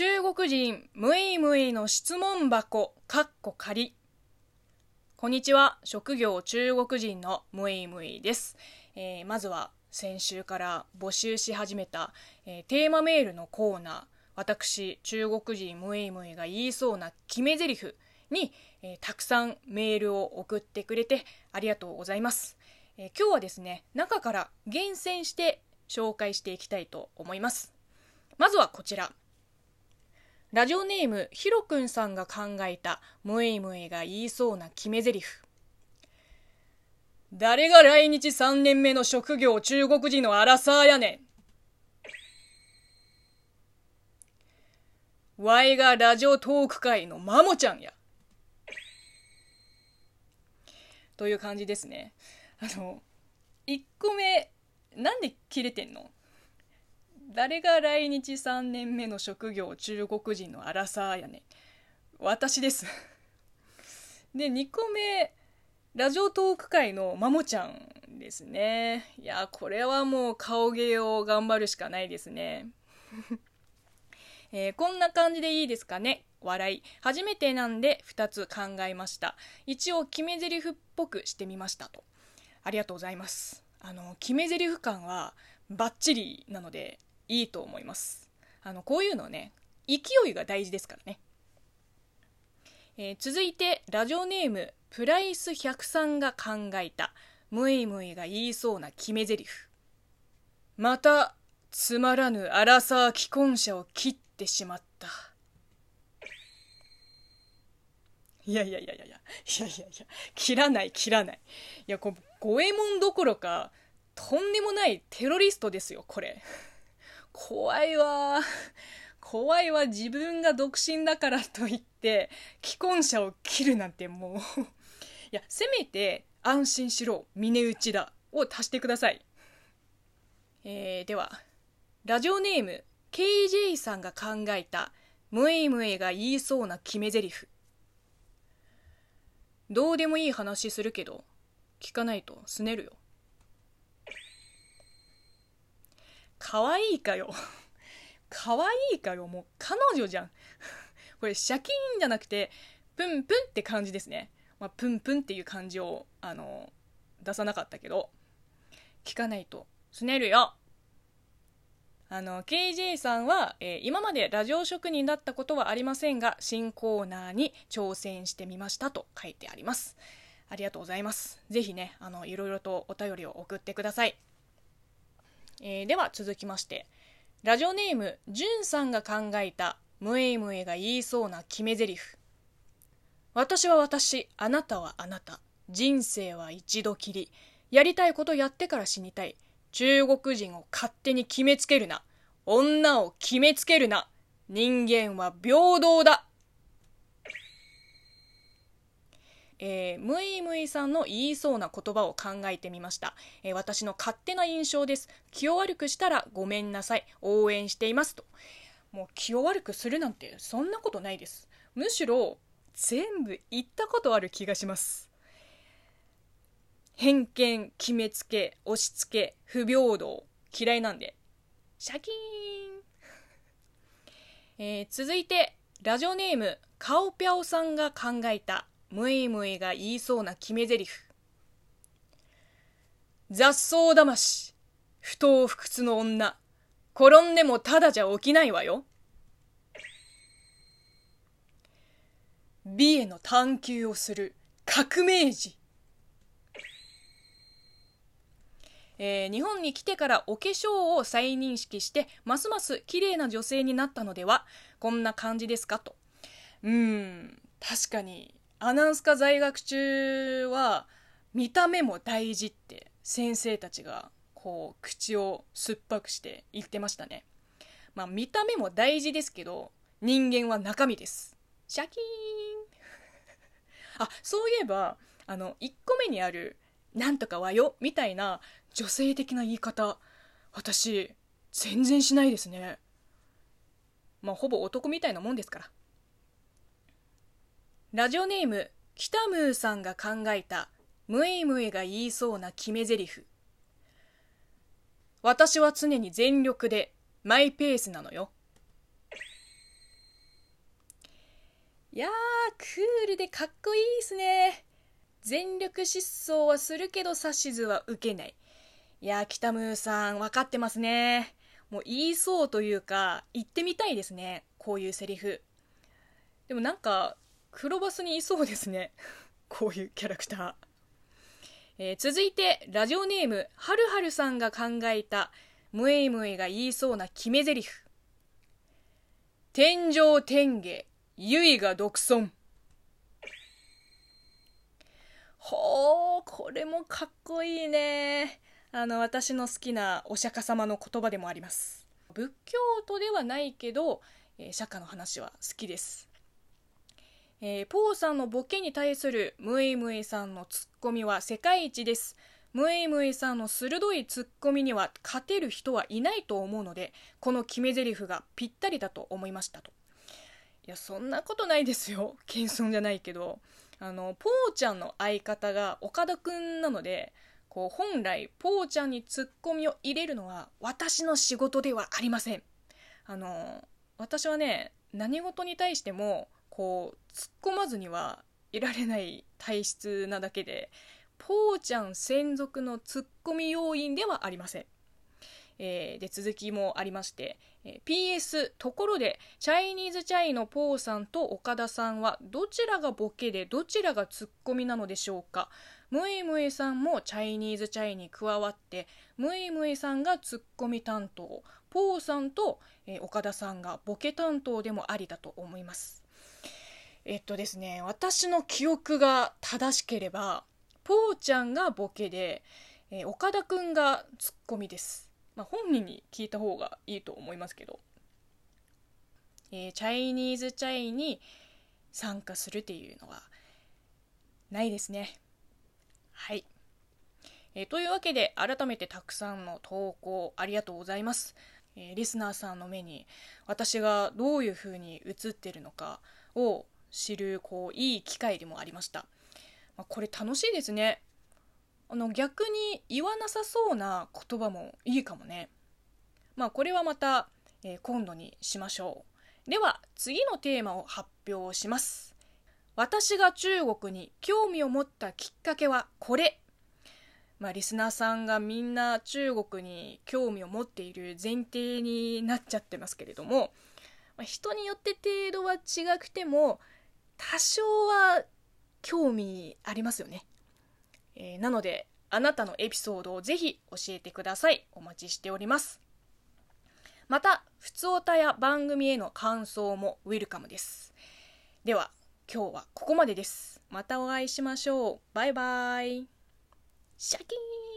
中国人ムイムイの質問箱かっこ仮こんにちは。職業中国人のムイムイです、えー、まずは先週から募集し始めた、えー、テーマメールのコーナー。私中国人ムイムイが言いそうな決め台詞に、えー、たくさんメールを送ってくれてありがとうございます、え今日はですね中から厳選して紹介していきたいと思います。まずはこちら。ラジオネームひろくんさんが考えたムイムイが言いそうな決め台詞。誰が来日3年目の職業中国人のアラサーやねん。わいがラジオトーク界のマモちゃんや。という感じですね。あの1個目なんで切れてんの？誰が来日3年目の職業中国人のアラサーやね。私です。で2個目ラジオトーク界のマモちゃんですね。いやこれはもう顔芸を頑張るしかないですね。えー、こんな感じでいいですかね。笑い。初めてなんで2つ考えました。一応決め台詞っぽくしてみましたと。ありがとうございます。あの決め台詞感はバッチリなのでいいと思います。あのこういうのね勢いが大事ですからね、えー、続いてラジオネームプライス103が考えたムイムイが言いそうな決め台詞。またつまらぬアラサー既婚者を切ってしまった。いやいやいやいやいやいやいやいや切らない切らない。いやこ五右衛門どころかとんでもないテロリストですよこれ。怖いわ。怖いわ自分が独身だからといって既婚者を切るなんてもう。いやせめて安心しろ峰打ちだを足してください。えー、ではラジオネーム KJ さんが考えたムエムエが言いそうな決め台詞。どうでもいい話するけど聞かないとすねるよ。可愛いかよ。可愛いかよ。もう彼女じゃん。これシャキーンじゃなくてプンプンって感じですね、まあ、プンプンっていう感じをあの出さなかったけど。聞かないと。すねるよ。あの KJ さんは、えー、今までラジオ職人だったことはありませんが新コーナーに挑戦してみましたと書いてあります。ありがとうございます。ぜひねあのいろいろとお便りを送ってください。えー、では続きましてラジオネームじゅんさんが考えたムエイムエが言いそうな決め台詞。私は私あなたはあなた人生は一度きりやりたいことやってから死にたい。中国人を勝手に決めつけるな。女を決めつけるな。人間は平等だ。えー、ムイムイさんの言いそうな言葉を考えてみました、えー、私の勝手な印象です。気を悪くしたらごめんなさい。応援していますと。もう気を悪くするなんてそんなことないです。むしろ全部言ったことある気がします。偏見決めつけ押し付け不平等。嫌いなんで。シャキーン、えー、続いてラジオネームカオピャオさんが考えたムイムイが言いそうな決め台詞。雑草魂不当不屈の女。転んでもただじゃ起きないわよ。美への探求をする革命児。えー、日本に来てからお化粧を再認識してますます綺麗な女性になったのではこんな感じですかと。うん確かにアナウンス科在学中は見た目も大事って先生たちがこう口を酸っぱくして言ってましたね。まあ見た目も大事ですけど人間は中身です。シャキーン。あそういえばあの1個目にある「なんとかはよ」みたいな女性的な言い方私全然しないですね。まあほぼ男みたいなもんですから。ラジオネーム北ムーさんが考えたムエイムエが言いそうな決め台詞。私は常に全力でマイペースなのよ。いやクールでかっこいいっすね。全力疾走はするけど指図は受けない。いやー北ムーさん分かってますね。もう言いそうというか言ってみたいですねこういうセリフ。でもなんか黒バスにいそうですね。こういうキャラクター、えー、続いてラジオネームはるはるさんが考えたムエイムエが言いそうな決め台詞。天上天下ゆいが独尊。ほうこれもかっこいいね。あの私の好きなお釈迦様の言葉でもあります。仏教徒ではないけど、え、釈迦の話は好きです。えー、ポーさんのボケに対するムエイムエさんのツッコミは世界一です。ムエイムエさんの鋭いツッコミには勝てる人はいないと思うので、この決め台詞がぴったりだと思いましたと。いや、そんなことないですよ。謙遜じゃないけど。あの、ポーちゃんの相方が岡田くんなので、こう、本来、ポーちゃんにツッコミを入れるのは私の仕事ではありません。あの、私はね、何事に対しても、こう突っ込まずにはいられない体質なだけでポーちゃん専属のツッコミ要員ではありません。えー、で続きもありまして、えー、PS ところでチャイニーズチャイのポーさんと岡田さんはどちらがボケでどちらがツッコミなのでしょうかムエムエさんもチャイニーズチャイに加わってムエムエさんがツッコミ担当ポーさんと、えー、岡田さんがボケ担当でもありだと思いますえっとですね私の記憶が正しければぽーちゃんがボケで、えー、岡田くんがツッコミです、まあ、本人に聞いた方がいいと思いますけど、えー、チャイニーズチャイに参加するっていうのはないですね。はい、えー、というわけで改めてたくさんの投稿ありがとうございます、えリスナーさんの目に私がどういう風に映ってるのかを知るこういい機会でもありました、まあ、これ楽しいですね。あの逆に言わなさそうな言葉もいいかもね。まあこれはまた、えー、今度にしましょう。では次のテーマを発表します。私が中国に興味を持ったきっかけはこれ。まあ、リスナーさんがみんな中国に興味を持っている前提になっちゃってますけれども、まあ、人によって程度は違くても多少は興味ありますよね、えー、なのであなたのエピソードをぜひ教えてください。お待ちしております。またふつおたや番組への感想もウェルカムです。では今日はここまでです。またお会いしましょう。バイバイ。シャキーン。